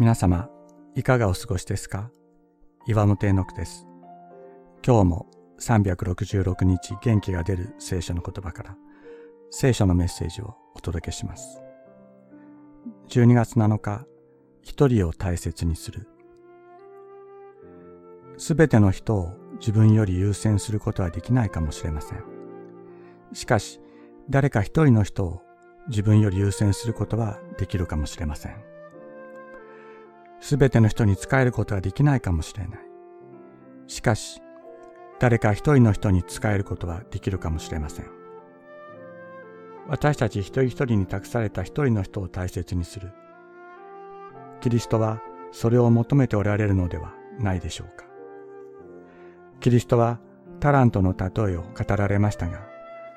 皆様、いかがお過ごしですか？岩本恵之です。今日も366日元気が出る聖書の言葉から聖書のメッセージをお届けします。12月7日、一人を大切にする。すべての人を自分より優先することはできないかもしれません。しかし、誰か一人の人を自分より優先することはできるかもしれません。すべての人に仕えることはできないかもしれない。しかし、誰か一人の人に仕えることはできるかもしれません。私たち一人一人に託された一人の人を大切にする。キリストはそれを求めておられるのではないでしょうか。キリストはタラントの例えを語られましたが、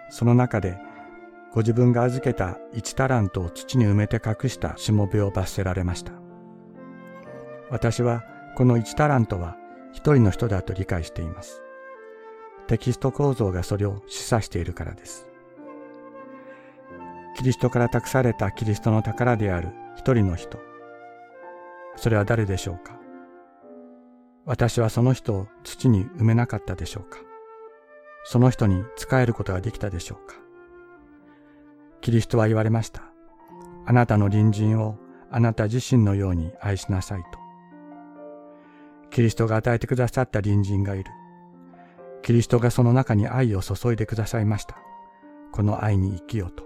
その中でご自分が預けた一タラントを土に埋めて隠したしもべを罰せられました。私はこの一タラントは一人の人だと理解しています。テキスト構造がそれを示唆しているからです。キリストから託されたキリストの宝である一人の人。それは誰でしょうか？私はその人を土に埋めなかったでしょうか？その人に仕えることができたでしょうか？キリストは言われました。あなたの隣人をあなた自身のように愛しなさいと。キリストが与えてくださった隣人がいる。キリストがその中に愛を注いでくださいました。この愛に生きようと。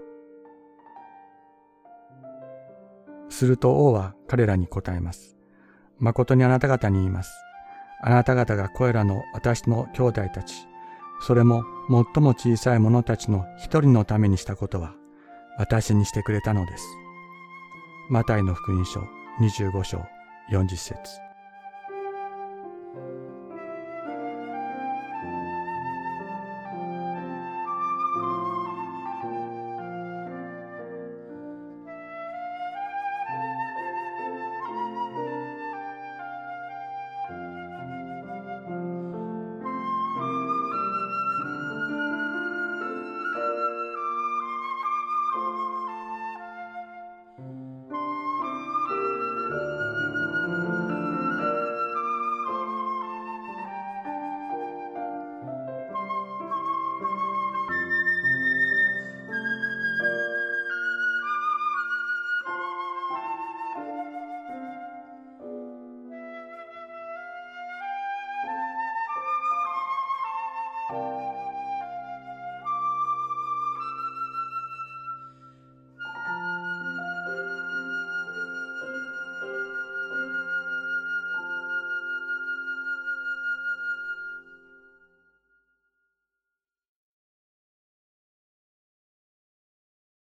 すると王は彼らに答えます。誠にあなた方に言います。あなた方がこれらの私の兄弟たち、それも最も小さい者たちの一人のためにしたことは、私にしてくれたのです。マタイの福音書25章40節